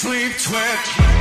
sleep twitch.